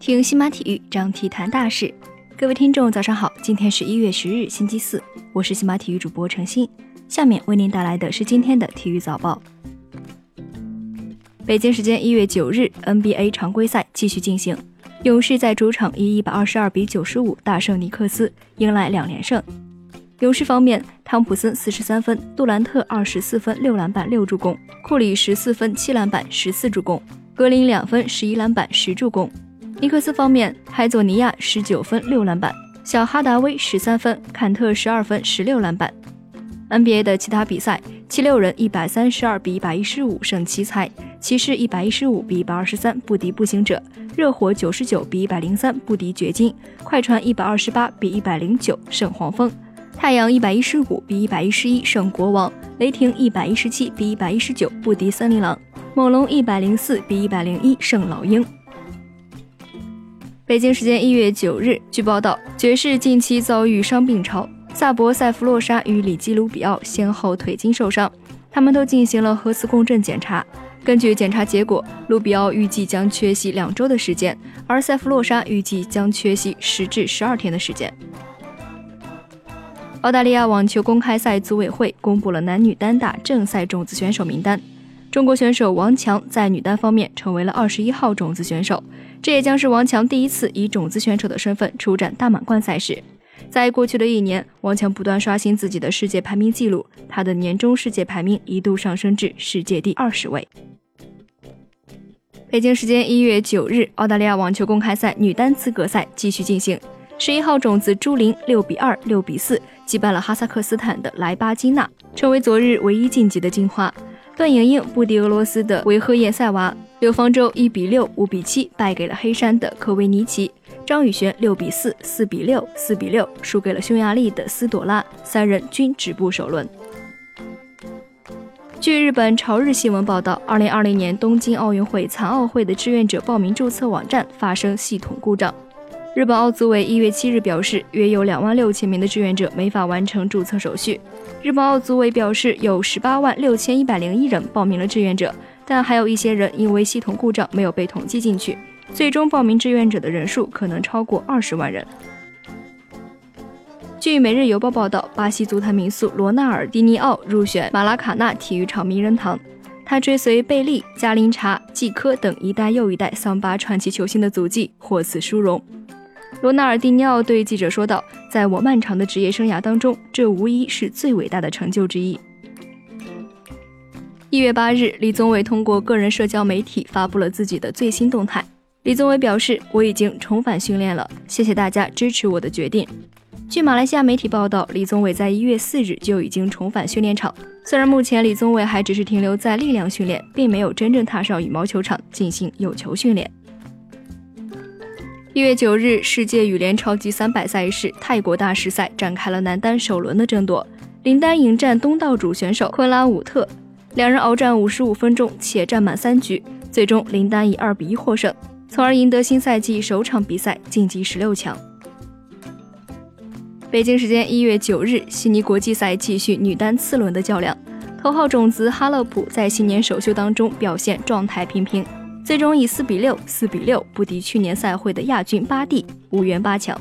听新马体育，张体谈大事。各位听众，早上好，今天是一月十日，星期四，我是新马体育主播程鑫。下面为您带来的是今天的体育早报。北京时间一月九日，NBA 常规赛继续进行，勇士在主场以一百二十二比九十五大胜尼克斯，迎来两连胜。勇士方面，汤普森四十三分，杜兰特二十四分六篮板六助攻，库里十四分七篮板十四助攻，格林两分十一篮板十助攻。尼克斯方面，海佐尼亚十九分六篮板，小哈达威十三分，坎特十二分十六篮板。NBA 的其他比赛，七六人一百三十二比一百一十五胜奇才，骑士一百一十五比一百二十三不敌步行者，热火九十九比一百零三不敌掘金，快船一百二十八比一百零九胜黄蜂，太阳一百一十五比一百一十一胜国王，雷霆一百一十七比一百一十九不敌森林狼，猛龙一百零四比一百零一胜老鹰。北京时间一月九日，据报道，爵士近期遭遇伤病潮，萨博、塞弗洛沙与里基卢比奥先后腿筋受伤，他们都进行了核磁共振检查。根据检查结果，卢比奥预计将缺席两周的时间，而塞弗洛沙预计将缺席十至十二天的时间。澳大利亚网球公开赛组委会公布了男女单打正赛种子选手名单。中国选手王强在女单方面成为了二十一号种子选手，这也将是王强第一次以种子选手的身份出战大满贯赛事。在过去的一年，王强不断刷新自己的世界排名记录，他的年终世界排名一度上升至世界第二十位。北京时间一月九日，澳大利亚网球公开赛女单资格赛继续进行，十一号种子朱琳六比二、六比四击败了哈萨克斯坦的莱巴金娜，成为昨日唯一晋级的金花。段莹莹不敌俄罗斯的维赫叶塞娃，刘方舟一比六、五比七败给了黑山的科维尼奇，张雨璇六比四、四比六、四比六输给了匈牙利的斯朵拉，三人均止步首轮。据日本朝日新闻报道，二零二零年东京奥运会残奥会的志愿者报名注册网站发生系统故障。日本奥组委一月七日表示，约有两万六千名的志愿者没法完成注册手续。日本奥组委表示，有十八万六千一百零一人报名了志愿者，但还有一些人因为系统故障没有被统计进去，最终报名志愿者的人数可能超过二十万人。据《每日邮报》报道，巴西足坛名宿罗纳尔迪尼奥入选马拉卡纳体育场名人堂，他追随贝利、加林查、季科等一代又一代桑巴传奇球星的足迹，获此殊荣。罗纳尔迪尼奥对记者说道：“在我漫长的职业生涯当中，这无疑是最伟大的成就之一。”一月八日，李宗伟通过个人社交媒体发布了自己的最新动态。李宗伟表示：“我已经重返训练了，谢谢大家支持我的决定。”据马来西亚媒体报道，李宗伟在一月四日就已经重返训练场。虽然目前李宗伟还只是停留在力量训练，并没有真正踏上羽毛球场进行有球训练。一月九日，世界羽联超级三百赛事泰国大师赛展开了男单首轮的争夺。林丹迎战东道主选手昆拉武特，两人鏖战五十五分钟，且战满三局，最终林丹以二比一获胜，从而赢得新赛季首场比赛晋级十六强。北京时间一月九日，悉尼国际赛继续女单次轮的较量，头号种子哈勒普在新年首秀当中表现状态平平。最终以四比六、四比六不敌去年赛会的亚军巴蒂，无缘八强。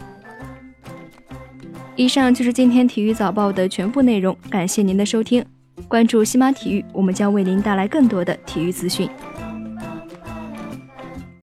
以上就是今天体育早报的全部内容，感谢您的收听。关注西马体育，我们将为您带来更多的体育资讯。